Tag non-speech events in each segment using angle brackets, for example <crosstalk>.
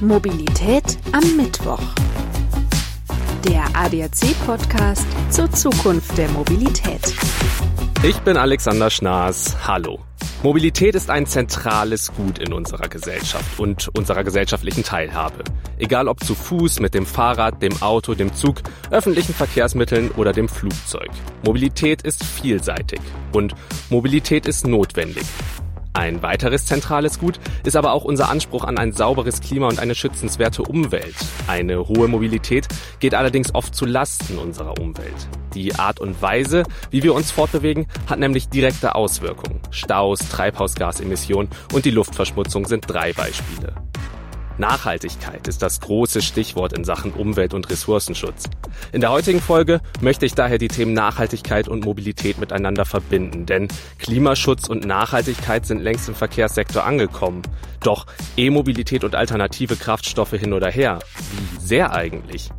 Mobilität am Mittwoch. Der ADAC-Podcast zur Zukunft der Mobilität. Ich bin Alexander Schnaas. Hallo. Mobilität ist ein zentrales Gut in unserer Gesellschaft und unserer gesellschaftlichen Teilhabe. Egal ob zu Fuß, mit dem Fahrrad, dem Auto, dem Zug, öffentlichen Verkehrsmitteln oder dem Flugzeug. Mobilität ist vielseitig und Mobilität ist notwendig. Ein weiteres zentrales Gut ist aber auch unser Anspruch an ein sauberes Klima und eine schützenswerte Umwelt. Eine hohe Mobilität geht allerdings oft zu Lasten unserer Umwelt. Die Art und Weise, wie wir uns fortbewegen, hat nämlich direkte Auswirkungen. Staus, Treibhausgasemissionen und die Luftverschmutzung sind drei Beispiele. Nachhaltigkeit ist das große Stichwort in Sachen Umwelt- und Ressourcenschutz. In der heutigen Folge möchte ich daher die Themen Nachhaltigkeit und Mobilität miteinander verbinden, denn Klimaschutz und Nachhaltigkeit sind längst im Verkehrssektor angekommen. Doch E-Mobilität und alternative Kraftstoffe hin oder her, wie sehr eigentlich?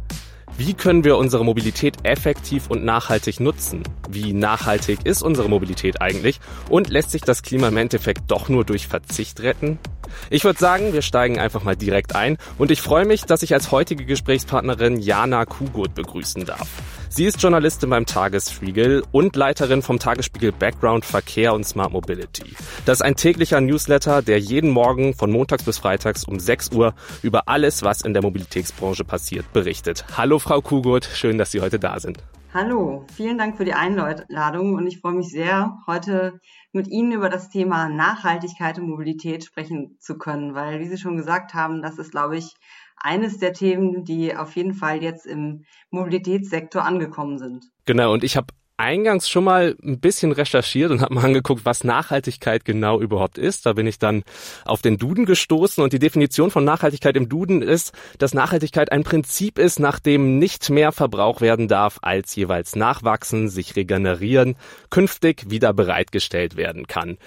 Wie können wir unsere Mobilität effektiv und nachhaltig nutzen? Wie nachhaltig ist unsere Mobilität eigentlich? Und lässt sich das Klima im Endeffekt doch nur durch Verzicht retten? Ich würde sagen, wir steigen einfach mal direkt ein und ich freue mich, dass ich als heutige Gesprächspartnerin Jana Kugut begrüßen darf. Sie ist Journalistin beim Tagesspiegel und Leiterin vom Tagesspiegel Background Verkehr und Smart Mobility. Das ist ein täglicher Newsletter, der jeden Morgen von montags bis freitags um 6 Uhr über alles, was in der Mobilitätsbranche passiert, berichtet. Hallo Frau Kugut, schön, dass Sie heute da sind. Hallo, vielen Dank für die Einladung und ich freue mich sehr, heute mit Ihnen über das Thema Nachhaltigkeit und Mobilität sprechen zu können, weil, wie Sie schon gesagt haben, das ist, glaube ich, eines der Themen, die auf jeden Fall jetzt im Mobilitätssektor angekommen sind. Genau, und ich habe eingangs schon mal ein bisschen recherchiert und habe mal angeguckt, was Nachhaltigkeit genau überhaupt ist. Da bin ich dann auf den Duden gestoßen und die Definition von Nachhaltigkeit im Duden ist, dass Nachhaltigkeit ein Prinzip ist, nach dem nicht mehr Verbrauch werden darf, als jeweils nachwachsen, sich regenerieren, künftig wieder bereitgestellt werden kann.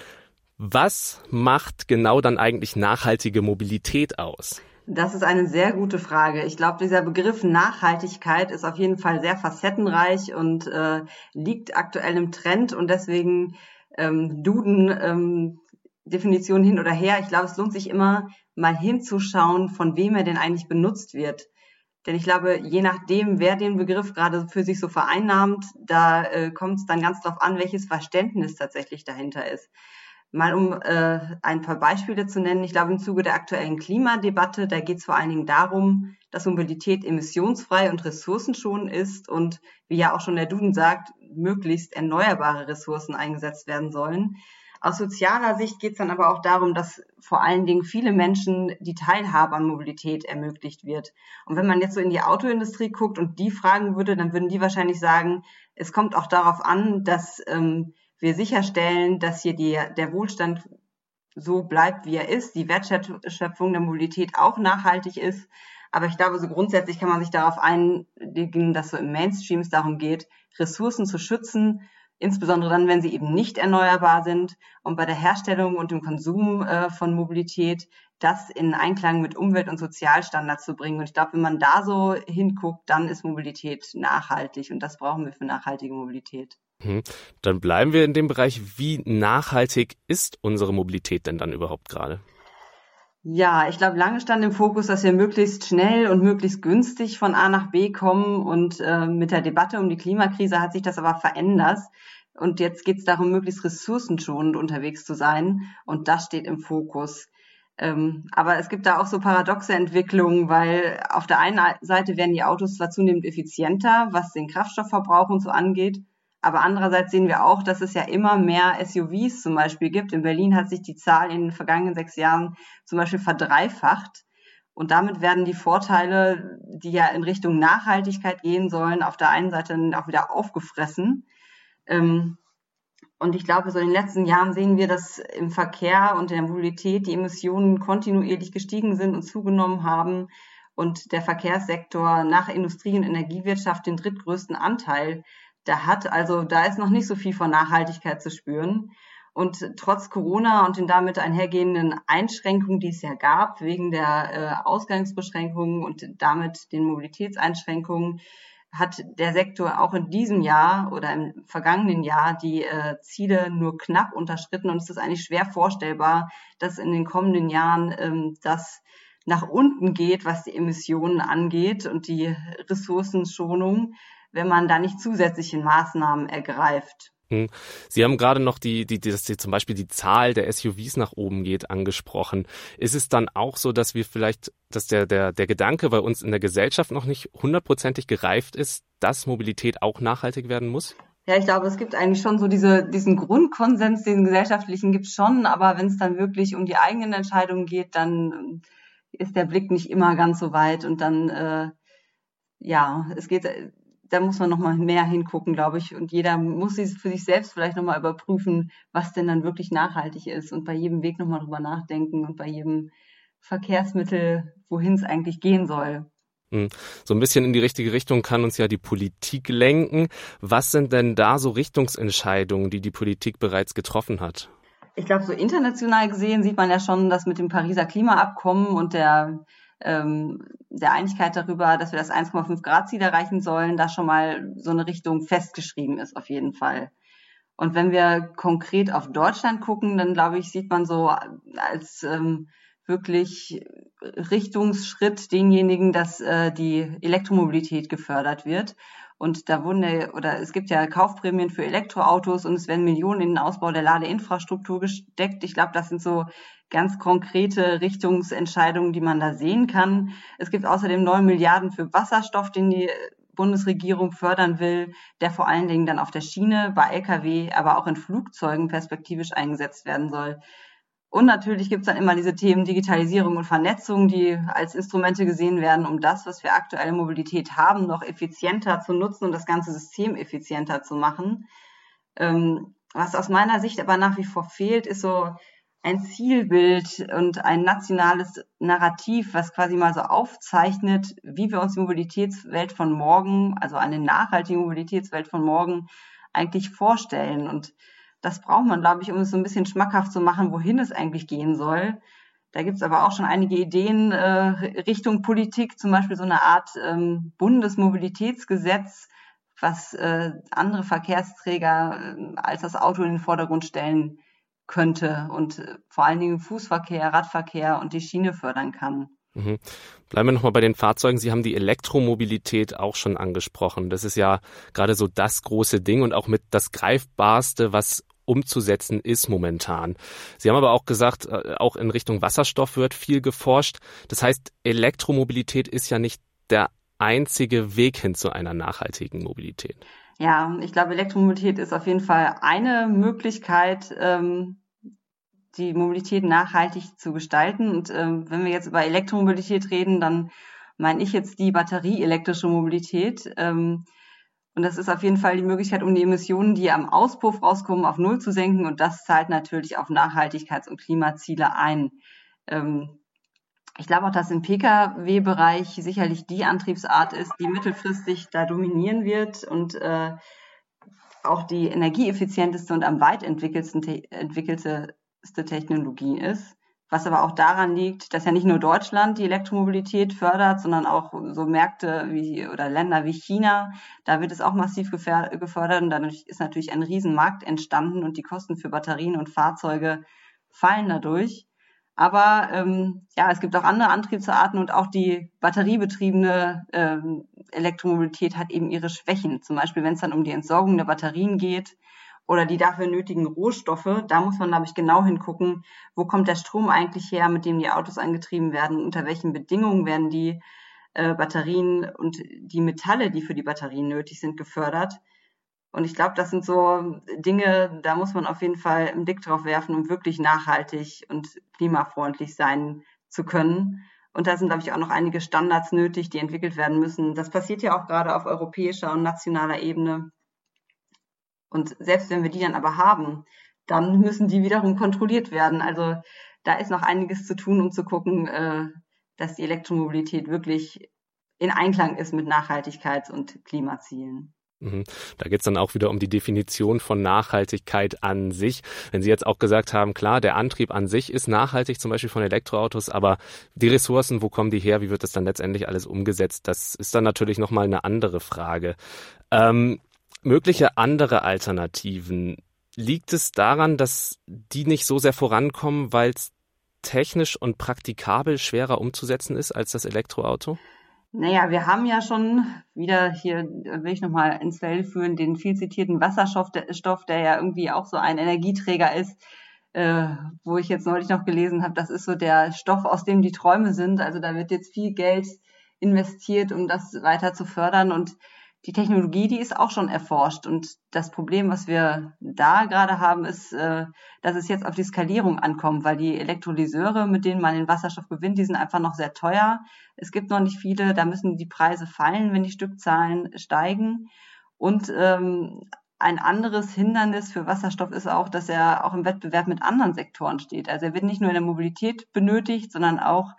Was macht genau dann eigentlich nachhaltige Mobilität aus? Das ist eine sehr gute Frage. Ich glaube, dieser Begriff Nachhaltigkeit ist auf jeden Fall sehr facettenreich und äh, liegt aktuell im Trend und deswegen ähm, Duden ähm, Definition hin oder her. Ich glaube, es lohnt sich immer mal hinzuschauen, von wem er denn eigentlich benutzt wird. Denn ich glaube, je nachdem, wer den Begriff gerade für sich so vereinnahmt, da äh, kommt es dann ganz drauf an, welches Verständnis tatsächlich dahinter ist. Mal um äh, ein paar Beispiele zu nennen. Ich glaube, im Zuge der aktuellen Klimadebatte, da geht es vor allen Dingen darum, dass Mobilität emissionsfrei und ressourcenschonend ist und, wie ja auch schon der Duden sagt, möglichst erneuerbare Ressourcen eingesetzt werden sollen. Aus sozialer Sicht geht es dann aber auch darum, dass vor allen Dingen viele Menschen die Teilhabe an Mobilität ermöglicht wird. Und wenn man jetzt so in die Autoindustrie guckt und die fragen würde, dann würden die wahrscheinlich sagen, es kommt auch darauf an, dass ähm, wir sicherstellen, dass hier die, der Wohlstand so bleibt, wie er ist, die Wertschöpfung der Mobilität auch nachhaltig ist. Aber ich glaube, so grundsätzlich kann man sich darauf einigen, dass so im Mainstream es darum geht, Ressourcen zu schützen, insbesondere dann, wenn sie eben nicht erneuerbar sind und bei der Herstellung und dem Konsum äh, von Mobilität das in Einklang mit Umwelt- und Sozialstandards zu bringen. Und ich glaube, wenn man da so hinguckt, dann ist Mobilität nachhaltig und das brauchen wir für nachhaltige Mobilität. Mhm. Dann bleiben wir in dem Bereich, wie nachhaltig ist unsere Mobilität denn dann überhaupt gerade? Ja, ich glaube, lange stand im Fokus, dass wir möglichst schnell und möglichst günstig von A nach B kommen. Und äh, mit der Debatte um die Klimakrise hat sich das aber verändert. Und jetzt geht es darum, möglichst ressourcenschonend unterwegs zu sein. Und das steht im Fokus. Ähm, aber es gibt da auch so paradoxe Entwicklungen, weil auf der einen Seite werden die Autos zwar zunehmend effizienter, was den Kraftstoffverbrauch und so angeht. Aber andererseits sehen wir auch, dass es ja immer mehr SUVs zum Beispiel gibt. In Berlin hat sich die Zahl in den vergangenen sechs Jahren zum Beispiel verdreifacht. Und damit werden die Vorteile, die ja in Richtung Nachhaltigkeit gehen sollen, auf der einen Seite auch wieder aufgefressen. Ähm, und ich glaube, so in den letzten Jahren sehen wir, dass im Verkehr und in der Mobilität die Emissionen kontinuierlich gestiegen sind und zugenommen haben und der Verkehrssektor nach Industrie- und Energiewirtschaft den drittgrößten Anteil da hat. Also da ist noch nicht so viel von Nachhaltigkeit zu spüren. Und trotz Corona und den damit einhergehenden Einschränkungen, die es ja gab, wegen der äh, Ausgangsbeschränkungen und damit den Mobilitätseinschränkungen, hat der Sektor auch in diesem Jahr oder im vergangenen Jahr die äh, Ziele nur knapp unterschritten. Und es ist eigentlich schwer vorstellbar, dass in den kommenden Jahren ähm, das nach unten geht, was die Emissionen angeht und die Ressourcenschonung, wenn man da nicht zusätzliche Maßnahmen ergreift. Hm. Sie haben gerade noch die, die, dass die, zum Beispiel die Zahl der SUVs nach oben geht, angesprochen. Ist es dann auch so, dass wir vielleicht, dass der, der, der Gedanke bei uns in der Gesellschaft noch nicht hundertprozentig gereift ist, dass Mobilität auch nachhaltig werden muss? Ja, ich glaube, es gibt eigentlich schon so diese, diesen Grundkonsens, den gesellschaftlichen gibt es schon, aber wenn es dann wirklich um die eigenen Entscheidungen geht, dann ist der Blick nicht immer ganz so weit und dann, äh, ja, es geht, da muss man nochmal mehr hingucken, glaube ich. Und jeder muss sich für sich selbst vielleicht nochmal überprüfen, was denn dann wirklich nachhaltig ist und bei jedem Weg nochmal drüber nachdenken und bei jedem Verkehrsmittel, wohin es eigentlich gehen soll. Hm. So ein bisschen in die richtige Richtung kann uns ja die Politik lenken. Was sind denn da so Richtungsentscheidungen, die die Politik bereits getroffen hat? Ich glaube, so international gesehen sieht man ja schon, dass mit dem Pariser Klimaabkommen und der, ähm, der Einigkeit darüber, dass wir das 1,5 Grad Ziel erreichen sollen, da schon mal so eine Richtung festgeschrieben ist, auf jeden Fall. Und wenn wir konkret auf Deutschland gucken, dann glaube ich, sieht man so als ähm, wirklich Richtungsschritt denjenigen, dass äh, die Elektromobilität gefördert wird. Und da wurden ja, oder es gibt ja Kaufprämien für Elektroautos und es werden Millionen in den Ausbau der Ladeinfrastruktur gesteckt. Ich glaube, das sind so ganz konkrete Richtungsentscheidungen, die man da sehen kann. Es gibt außerdem neun Milliarden für Wasserstoff, den die Bundesregierung fördern will, der vor allen Dingen dann auf der Schiene, bei Lkw, aber auch in Flugzeugen perspektivisch eingesetzt werden soll. Und natürlich gibt es dann immer diese Themen Digitalisierung und Vernetzung, die als Instrumente gesehen werden, um das, was wir aktuelle Mobilität haben, noch effizienter zu nutzen und das ganze System effizienter zu machen. Ähm, was aus meiner Sicht aber nach wie vor fehlt, ist so ein Zielbild und ein nationales Narrativ, was quasi mal so aufzeichnet, wie wir uns die Mobilitätswelt von morgen, also eine nachhaltige Mobilitätswelt von morgen eigentlich vorstellen. Und das braucht man, glaube ich, um es so ein bisschen schmackhaft zu machen, wohin es eigentlich gehen soll. Da gibt es aber auch schon einige Ideen äh, Richtung Politik, zum Beispiel so eine Art ähm, Bundesmobilitätsgesetz, was äh, andere Verkehrsträger äh, als das Auto in den Vordergrund stellen könnte und äh, vor allen Dingen Fußverkehr, Radverkehr und die Schiene fördern kann. Mhm. Bleiben wir nochmal bei den Fahrzeugen. Sie haben die Elektromobilität auch schon angesprochen. Das ist ja gerade so das große Ding und auch mit das greifbarste, was umzusetzen ist momentan. Sie haben aber auch gesagt, äh, auch in Richtung Wasserstoff wird viel geforscht. Das heißt, Elektromobilität ist ja nicht der einzige Weg hin zu einer nachhaltigen Mobilität. Ja, ich glaube, Elektromobilität ist auf jeden Fall eine Möglichkeit, ähm, die Mobilität nachhaltig zu gestalten. Und ähm, wenn wir jetzt über Elektromobilität reden, dann meine ich jetzt die batterieelektrische Mobilität. Ähm, und das ist auf jeden Fall die Möglichkeit, um die Emissionen, die am Auspuff rauskommen, auf Null zu senken. Und das zahlt natürlich auf Nachhaltigkeits- und Klimaziele ein. Ähm, ich glaube auch, dass im Pkw-Bereich sicherlich die Antriebsart ist, die mittelfristig da dominieren wird und äh, auch die energieeffizienteste und am weit entwickelste Technologie ist was aber auch daran liegt, dass ja nicht nur Deutschland die Elektromobilität fördert, sondern auch so Märkte wie oder Länder wie China. Da wird es auch massiv gefördert und dadurch ist natürlich ein Riesenmarkt entstanden und die Kosten für Batterien und Fahrzeuge fallen dadurch. Aber ähm, ja, es gibt auch andere Antriebsarten und auch die batteriebetriebene ähm, Elektromobilität hat eben ihre Schwächen. Zum Beispiel, wenn es dann um die Entsorgung der Batterien geht, oder die dafür nötigen Rohstoffe. Da muss man, glaube ich, genau hingucken, wo kommt der Strom eigentlich her, mit dem die Autos angetrieben werden, unter welchen Bedingungen werden die äh, Batterien und die Metalle, die für die Batterien nötig sind, gefördert. Und ich glaube, das sind so Dinge, da muss man auf jeden Fall einen Blick drauf werfen, um wirklich nachhaltig und klimafreundlich sein zu können. Und da sind, glaube ich, auch noch einige Standards nötig, die entwickelt werden müssen. Das passiert ja auch gerade auf europäischer und nationaler Ebene. Und selbst wenn wir die dann aber haben, dann müssen die wiederum kontrolliert werden. Also da ist noch einiges zu tun, um zu gucken, äh, dass die Elektromobilität wirklich in Einklang ist mit Nachhaltigkeits- und Klimazielen. Mhm. Da geht es dann auch wieder um die Definition von Nachhaltigkeit an sich. Wenn Sie jetzt auch gesagt haben, klar, der Antrieb an sich ist nachhaltig, zum Beispiel von Elektroautos, aber die Ressourcen, wo kommen die her, wie wird das dann letztendlich alles umgesetzt, das ist dann natürlich nochmal eine andere Frage. Ähm, mögliche andere Alternativen, liegt es daran, dass die nicht so sehr vorankommen, weil es technisch und praktikabel schwerer umzusetzen ist als das Elektroauto? Naja, wir haben ja schon wieder hier, will ich nochmal ins Feld führen, den viel zitierten Wasserstoff, der, Stoff, der ja irgendwie auch so ein Energieträger ist, äh, wo ich jetzt neulich noch gelesen habe, das ist so der Stoff, aus dem die Träume sind. Also da wird jetzt viel Geld investiert, um das weiter zu fördern. Und die Technologie, die ist auch schon erforscht. Und das Problem, was wir da gerade haben, ist, äh, dass es jetzt auf die Skalierung ankommt, weil die Elektrolyseure, mit denen man den Wasserstoff gewinnt, die sind einfach noch sehr teuer. Es gibt noch nicht viele, da müssen die Preise fallen, wenn die Stückzahlen steigen. Und ähm, ein anderes Hindernis für Wasserstoff ist auch, dass er auch im Wettbewerb mit anderen Sektoren steht. Also er wird nicht nur in der Mobilität benötigt, sondern auch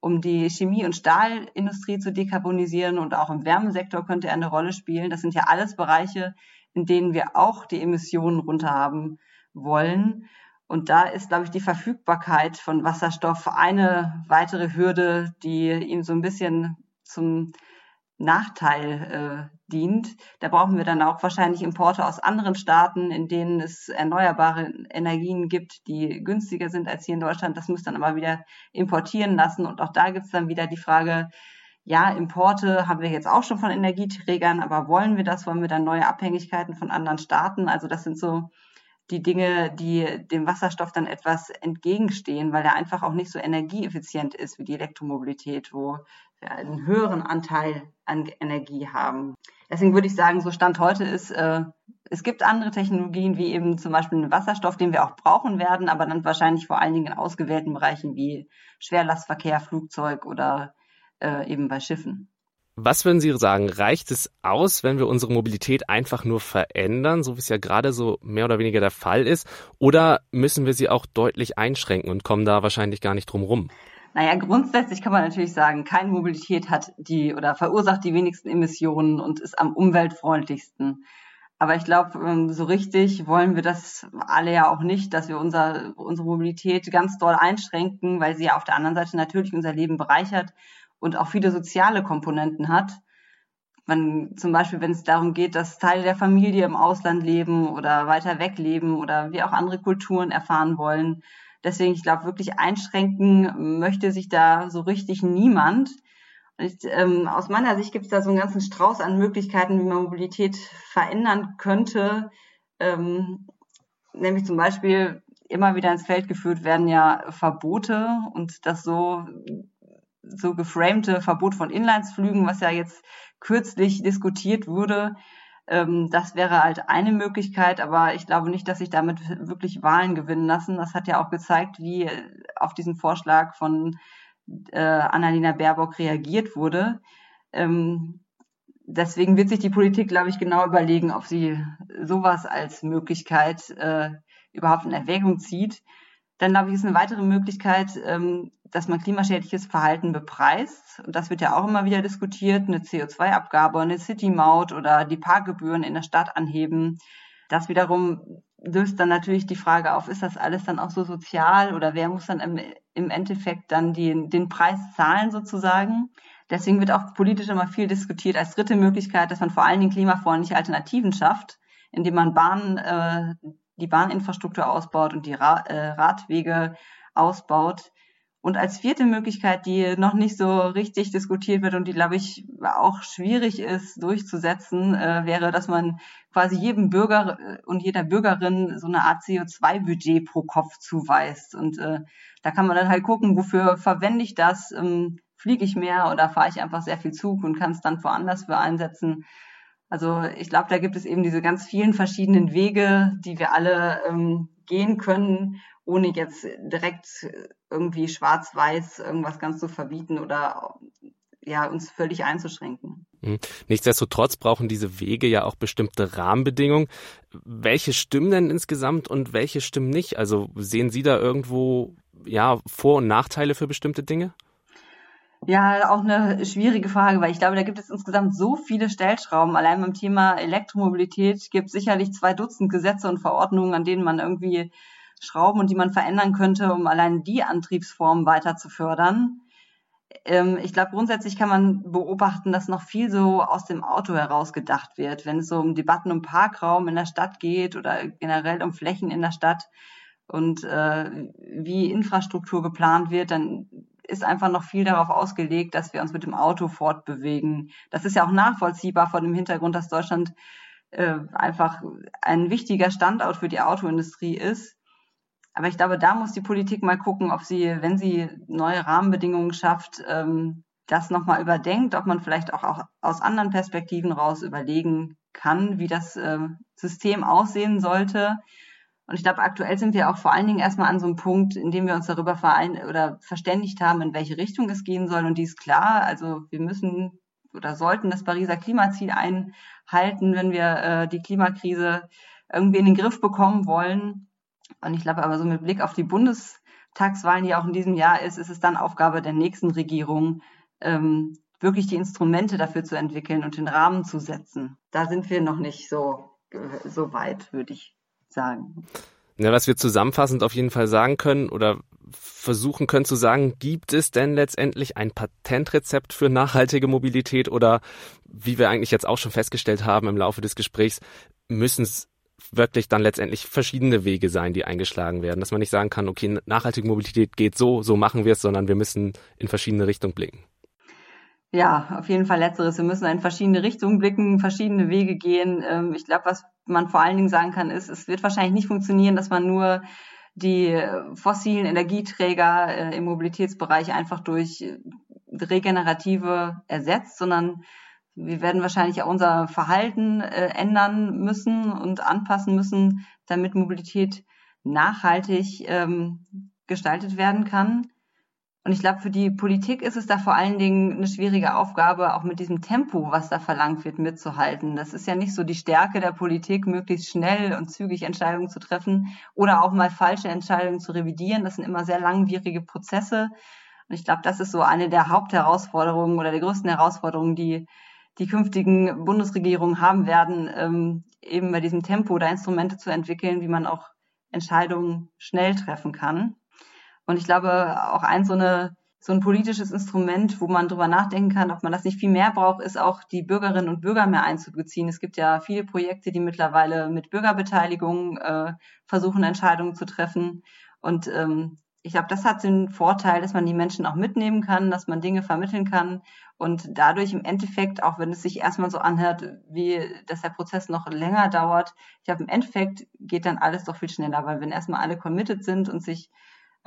um die Chemie- und Stahlindustrie zu dekarbonisieren und auch im Wärmesektor könnte er eine Rolle spielen. Das sind ja alles Bereiche, in denen wir auch die Emissionen runterhaben wollen. Und da ist, glaube ich, die Verfügbarkeit von Wasserstoff eine weitere Hürde, die ihm so ein bisschen zum Nachteil äh, dient. Da brauchen wir dann auch wahrscheinlich Importe aus anderen Staaten, in denen es erneuerbare Energien gibt, die günstiger sind als hier in Deutschland. Das muss dann aber wieder importieren lassen. Und auch da gibt es dann wieder die Frage, ja, Importe haben wir jetzt auch schon von Energieträgern, aber wollen wir das? Wollen wir dann neue Abhängigkeiten von anderen Staaten? Also das sind so die Dinge, die dem Wasserstoff dann etwas entgegenstehen, weil er einfach auch nicht so energieeffizient ist wie die Elektromobilität, wo wir einen höheren Anteil an Energie haben. Deswegen würde ich sagen, so Stand heute ist, äh, es gibt andere Technologien, wie eben zum Beispiel den Wasserstoff, den wir auch brauchen werden, aber dann wahrscheinlich vor allen Dingen in ausgewählten Bereichen wie Schwerlastverkehr, Flugzeug oder äh, eben bei Schiffen. Was würden Sie sagen? Reicht es aus, wenn wir unsere Mobilität einfach nur verändern, so wie es ja gerade so mehr oder weniger der Fall ist? Oder müssen wir sie auch deutlich einschränken und kommen da wahrscheinlich gar nicht drum rum? Naja, grundsätzlich kann man natürlich sagen, keine Mobilität hat die oder verursacht die wenigsten Emissionen und ist am umweltfreundlichsten. Aber ich glaube, ähm, so richtig wollen wir das alle ja auch nicht, dass wir unser, unsere Mobilität ganz doll einschränken, weil sie ja auf der anderen Seite natürlich unser Leben bereichert und auch viele soziale Komponenten hat. Man, zum Beispiel, wenn es darum geht, dass Teile der Familie im Ausland leben oder weiter weg leben oder wir auch andere Kulturen erfahren wollen. Deswegen, ich glaube, wirklich einschränken möchte sich da so richtig niemand. Ich, ähm, aus meiner Sicht gibt es da so einen ganzen Strauß an Möglichkeiten, wie man Mobilität verändern könnte. Ähm, nämlich zum Beispiel immer wieder ins Feld geführt werden ja Verbote und das so so geframte Verbot von Inlandsflügen, was ja jetzt kürzlich diskutiert wurde. Ähm, das wäre halt eine Möglichkeit, aber ich glaube nicht, dass sich damit wirklich Wahlen gewinnen lassen. Das hat ja auch gezeigt, wie auf diesen Vorschlag von äh, Annalena Baerbock reagiert wurde. Ähm, deswegen wird sich die Politik, glaube ich, genau überlegen, ob sie sowas als Möglichkeit äh, überhaupt in Erwägung zieht. Dann glaube ich, ist eine weitere Möglichkeit, ähm, dass man klimaschädliches Verhalten bepreist. Und das wird ja auch immer wieder diskutiert, eine CO2-Abgabe, eine City-Maut oder die Parkgebühren in der Stadt anheben. Das wiederum löst dann natürlich die Frage auf, ist das alles dann auch so sozial oder wer muss dann im, Endeffekt dann die, den Preis zahlen sozusagen? Deswegen wird auch politisch immer viel diskutiert als dritte Möglichkeit, dass man vor allen Dingen klimafreundliche Alternativen schafft, indem man Bahnen äh, die Bahninfrastruktur ausbaut und die Ra äh, Radwege ausbaut. Und als vierte Möglichkeit, die noch nicht so richtig diskutiert wird und die, glaube ich, auch schwierig ist durchzusetzen, äh, wäre, dass man quasi jedem Bürger äh, und jeder Bürgerin so eine Art CO2-Budget pro Kopf zuweist. Und äh, da kann man dann halt gucken, wofür verwende ich das? Ähm, fliege ich mehr oder fahre ich einfach sehr viel Zug und kann es dann woanders für einsetzen? Also ich glaube, da gibt es eben diese ganz vielen verschiedenen Wege, die wir alle ähm, gehen können, ohne jetzt direkt irgendwie schwarz-weiß irgendwas ganz zu verbieten oder ja, uns völlig einzuschränken. Hm. Nichtsdestotrotz brauchen diese Wege ja auch bestimmte Rahmenbedingungen. Welche stimmen denn insgesamt und welche stimmen nicht? Also sehen Sie da irgendwo ja Vor- und Nachteile für bestimmte Dinge? Ja, auch eine schwierige Frage, weil ich glaube, da gibt es insgesamt so viele Stellschrauben. Allein beim Thema Elektromobilität gibt es sicherlich zwei Dutzend Gesetze und Verordnungen, an denen man irgendwie schrauben und die man verändern könnte, um allein die Antriebsformen weiter zu fördern. Ähm, ich glaube, grundsätzlich kann man beobachten, dass noch viel so aus dem Auto heraus gedacht wird, wenn es so um Debatten um Parkraum in der Stadt geht oder generell um Flächen in der Stadt und äh, wie Infrastruktur geplant wird, dann ist einfach noch viel darauf ausgelegt, dass wir uns mit dem Auto fortbewegen. Das ist ja auch nachvollziehbar vor dem Hintergrund, dass Deutschland äh, einfach ein wichtiger Standort für die Autoindustrie ist. Aber ich glaube, da muss die Politik mal gucken, ob sie, wenn sie neue Rahmenbedingungen schafft, ähm, das nochmal überdenkt, ob man vielleicht auch, auch aus anderen Perspektiven raus überlegen kann, wie das äh, System aussehen sollte. Und ich glaube, aktuell sind wir auch vor allen Dingen erstmal an so einem Punkt, in dem wir uns darüber verein oder verständigt haben, in welche Richtung es gehen soll. Und die ist klar. Also wir müssen oder sollten das Pariser Klimaziel einhalten, wenn wir äh, die Klimakrise irgendwie in den Griff bekommen wollen. Und ich glaube aber so mit Blick auf die Bundestagswahlen, die auch in diesem Jahr ist, ist es dann Aufgabe der nächsten Regierung, ähm, wirklich die Instrumente dafür zu entwickeln und den Rahmen zu setzen. Da sind wir noch nicht so, so weit, würde ich sagen. Ja, was wir zusammenfassend auf jeden Fall sagen können oder versuchen können zu sagen, gibt es denn letztendlich ein Patentrezept für nachhaltige Mobilität oder wie wir eigentlich jetzt auch schon festgestellt haben im Laufe des Gesprächs, müssen es wirklich dann letztendlich verschiedene Wege sein, die eingeschlagen werden, dass man nicht sagen kann, okay, nachhaltige Mobilität geht so, so machen wir es, sondern wir müssen in verschiedene Richtungen blicken. Ja, auf jeden Fall letzteres. Wir müssen in verschiedene Richtungen blicken, verschiedene Wege gehen. Ähm, ich glaube, was man vor allen Dingen sagen kann, ist, es wird wahrscheinlich nicht funktionieren, dass man nur die fossilen Energieträger äh, im Mobilitätsbereich einfach durch regenerative ersetzt, sondern wir werden wahrscheinlich auch unser Verhalten äh, ändern müssen und anpassen müssen, damit Mobilität nachhaltig ähm, gestaltet werden kann. Und ich glaube, für die Politik ist es da vor allen Dingen eine schwierige Aufgabe, auch mit diesem Tempo, was da verlangt wird, mitzuhalten. Das ist ja nicht so die Stärke der Politik, möglichst schnell und zügig Entscheidungen zu treffen oder auch mal falsche Entscheidungen zu revidieren. Das sind immer sehr langwierige Prozesse. Und ich glaube, das ist so eine der Hauptherausforderungen oder der größten Herausforderungen, die die künftigen Bundesregierungen haben werden, ähm, eben bei diesem Tempo da Instrumente zu entwickeln, wie man auch Entscheidungen schnell treffen kann. Und ich glaube, auch ein so, eine, so ein politisches Instrument, wo man drüber nachdenken kann, ob man das nicht viel mehr braucht, ist auch die Bürgerinnen und Bürger mehr einzubeziehen. Es gibt ja viele Projekte, die mittlerweile mit Bürgerbeteiligung äh, versuchen, Entscheidungen zu treffen. Und ähm, ich glaube, das hat den Vorteil, dass man die Menschen auch mitnehmen kann, dass man Dinge vermitteln kann und dadurch im Endeffekt, auch wenn es sich erstmal so anhört, wie dass der Prozess noch länger dauert, ich glaube, im Endeffekt geht dann alles doch viel schneller, weil wenn erstmal alle committed sind und sich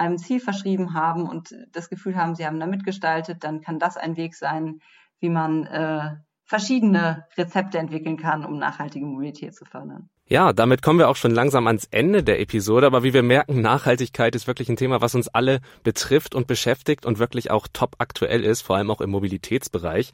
einem Ziel verschrieben haben und das Gefühl haben, sie haben da mitgestaltet, dann kann das ein Weg sein, wie man äh, verschiedene Rezepte entwickeln kann, um nachhaltige Mobilität zu fördern. Ja, damit kommen wir auch schon langsam ans Ende der Episode, aber wie wir merken, Nachhaltigkeit ist wirklich ein Thema, was uns alle betrifft und beschäftigt und wirklich auch top aktuell ist, vor allem auch im Mobilitätsbereich.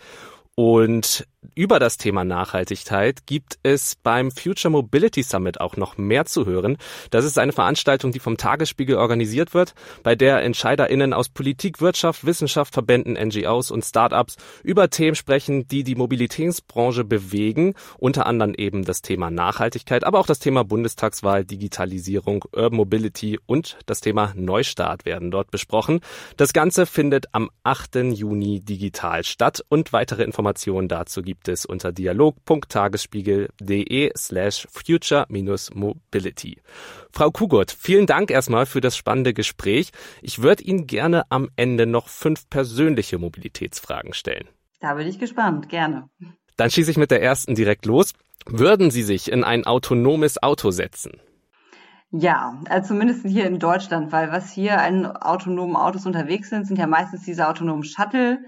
Und über das Thema Nachhaltigkeit gibt es beim Future Mobility Summit auch noch mehr zu hören. Das ist eine Veranstaltung, die vom Tagesspiegel organisiert wird, bei der EntscheiderInnen aus Politik, Wirtschaft, Wissenschaft, Verbänden, NGOs und Startups über Themen sprechen, die die Mobilitätsbranche bewegen. Unter anderem eben das Thema Nachhaltigkeit, aber auch das Thema Bundestagswahl, Digitalisierung, Urban Mobility und das Thema Neustart werden dort besprochen. Das Ganze findet am 8. Juni digital statt und weitere Informationen dazu gibt es unter dialog.tagesspiegel.de slash future-mobility. Frau Kugott, vielen Dank erstmal für das spannende Gespräch. Ich würde Ihnen gerne am Ende noch fünf persönliche Mobilitätsfragen stellen. Da bin ich gespannt, gerne. Dann schieße ich mit der ersten direkt los. Würden Sie sich in ein autonomes Auto setzen? Ja, also zumindest hier in Deutschland, weil was hier an autonomen Autos unterwegs sind, sind ja meistens diese autonomen Shuttle,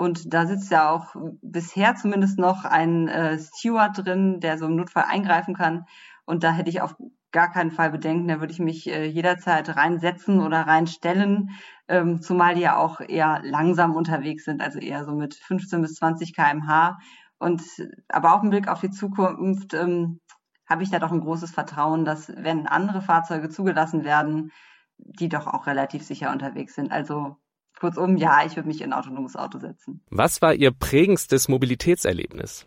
und da sitzt ja auch bisher zumindest noch ein äh, Steward drin, der so im Notfall eingreifen kann. Und da hätte ich auf gar keinen Fall Bedenken. Da würde ich mich äh, jederzeit reinsetzen oder reinstellen, ähm, zumal die ja auch eher langsam unterwegs sind, also eher so mit 15 bis 20 kmh. Und aber auch im Blick auf die Zukunft ähm, habe ich da doch ein großes Vertrauen, dass wenn andere Fahrzeuge zugelassen werden, die doch auch relativ sicher unterwegs sind. Also Kurzum, ja, ich würde mich in ein autonomes Auto setzen. Was war Ihr prägendstes Mobilitätserlebnis?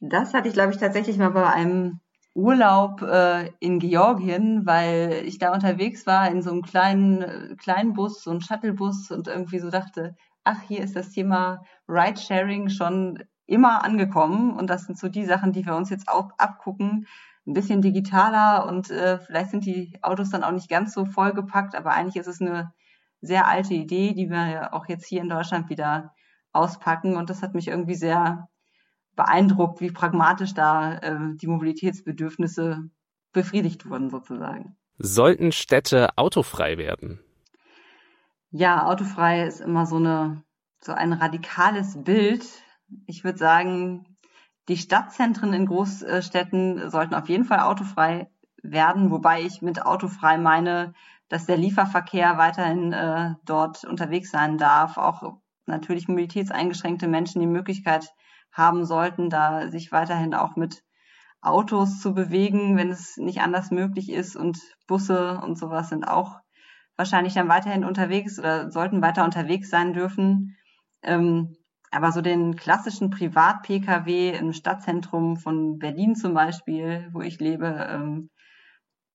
Das hatte ich, glaube ich, tatsächlich mal bei einem Urlaub äh, in Georgien, weil ich da unterwegs war in so einem kleinen, kleinen Bus, so einem Shuttlebus und irgendwie so dachte, ach, hier ist das Thema Ridesharing schon immer angekommen und das sind so die Sachen, die wir uns jetzt auch abgucken, ein bisschen digitaler und äh, vielleicht sind die Autos dann auch nicht ganz so vollgepackt, aber eigentlich ist es eine sehr alte Idee, die wir ja auch jetzt hier in Deutschland wieder auspacken. Und das hat mich irgendwie sehr beeindruckt, wie pragmatisch da äh, die Mobilitätsbedürfnisse befriedigt wurden sozusagen. Sollten Städte autofrei werden? Ja, autofrei ist immer so eine so ein radikales Bild. Ich würde sagen, die Stadtzentren in Großstädten sollten auf jeden Fall autofrei werden, wobei ich mit autofrei meine, dass der Lieferverkehr weiterhin äh, dort unterwegs sein darf, auch natürlich mobilitätseingeschränkte Menschen die Möglichkeit haben sollten, da sich weiterhin auch mit Autos zu bewegen, wenn es nicht anders möglich ist. Und Busse und sowas sind auch wahrscheinlich dann weiterhin unterwegs oder sollten weiter unterwegs sein dürfen. Ähm, aber so den klassischen Privat-Pkw im Stadtzentrum von Berlin zum Beispiel, wo ich lebe, ähm,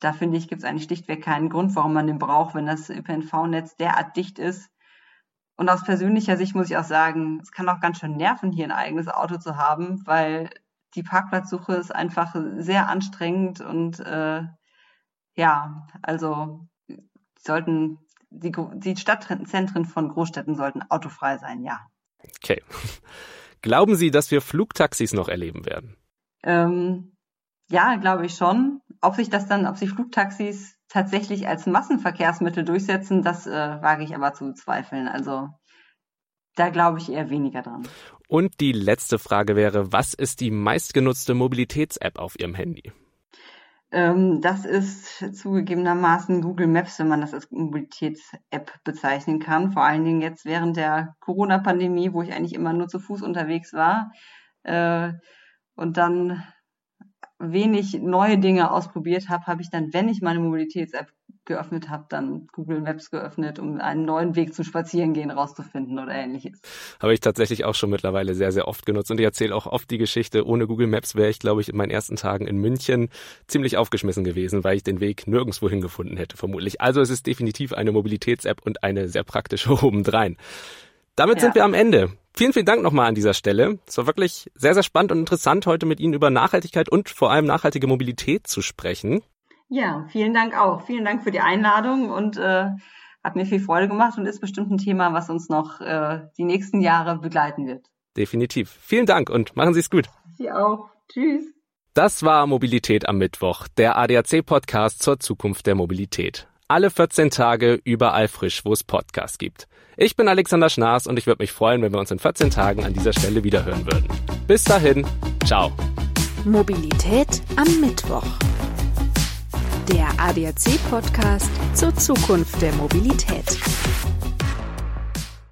da finde ich, gibt es eigentlich schlichtweg keinen Grund, warum man den braucht, wenn das ÖPNV-Netz derart dicht ist. Und aus persönlicher Sicht muss ich auch sagen, es kann auch ganz schön nerven, hier ein eigenes Auto zu haben, weil die Parkplatzsuche ist einfach sehr anstrengend und äh, ja, also sollten die, die Stadtzentren von Großstädten sollten autofrei sein, ja. Okay. Glauben Sie, dass wir Flugtaxis noch erleben werden? Ähm, ja, glaube ich schon. Ob sich das dann, ob sich Flugtaxis tatsächlich als Massenverkehrsmittel durchsetzen, das äh, wage ich aber zu bezweifeln. Also da glaube ich eher weniger dran. Und die letzte Frage wäre, was ist die meistgenutzte Mobilitäts-App auf Ihrem Handy? Ähm, das ist zugegebenermaßen Google Maps, wenn man das als Mobilitäts-App bezeichnen kann. Vor allen Dingen jetzt während der Corona-Pandemie, wo ich eigentlich immer nur zu Fuß unterwegs war. Äh, und dann wenig neue Dinge ausprobiert habe, habe ich dann, wenn ich meine Mobilitäts-App geöffnet habe, dann Google Maps geöffnet, um einen neuen Weg zum Spazierengehen rauszufinden oder ähnliches. Habe ich tatsächlich auch schon mittlerweile sehr, sehr oft genutzt und ich erzähle auch oft die Geschichte, ohne Google Maps wäre ich, glaube ich, in meinen ersten Tagen in München ziemlich aufgeschmissen gewesen, weil ich den Weg nirgendwo hingefunden hätte, vermutlich. Also es ist definitiv eine Mobilitäts-App und eine sehr praktische <laughs> obendrein. Damit ja. sind wir am Ende. Vielen, vielen Dank nochmal an dieser Stelle. Es war wirklich sehr, sehr spannend und interessant, heute mit Ihnen über Nachhaltigkeit und vor allem nachhaltige Mobilität zu sprechen. Ja, vielen Dank auch. Vielen Dank für die Einladung und äh, hat mir viel Freude gemacht und ist bestimmt ein Thema, was uns noch äh, die nächsten Jahre begleiten wird. Definitiv. Vielen Dank und machen Sie es gut. Sie auch. Tschüss. Das war Mobilität am Mittwoch, der ADAC-Podcast zur Zukunft der Mobilität. Alle 14 Tage überall frisch, wo es Podcasts gibt. Ich bin Alexander Schnaas und ich würde mich freuen, wenn wir uns in 14 Tagen an dieser Stelle wiederhören würden. Bis dahin, ciao. Mobilität am Mittwoch. Der ADAC-Podcast zur Zukunft der Mobilität.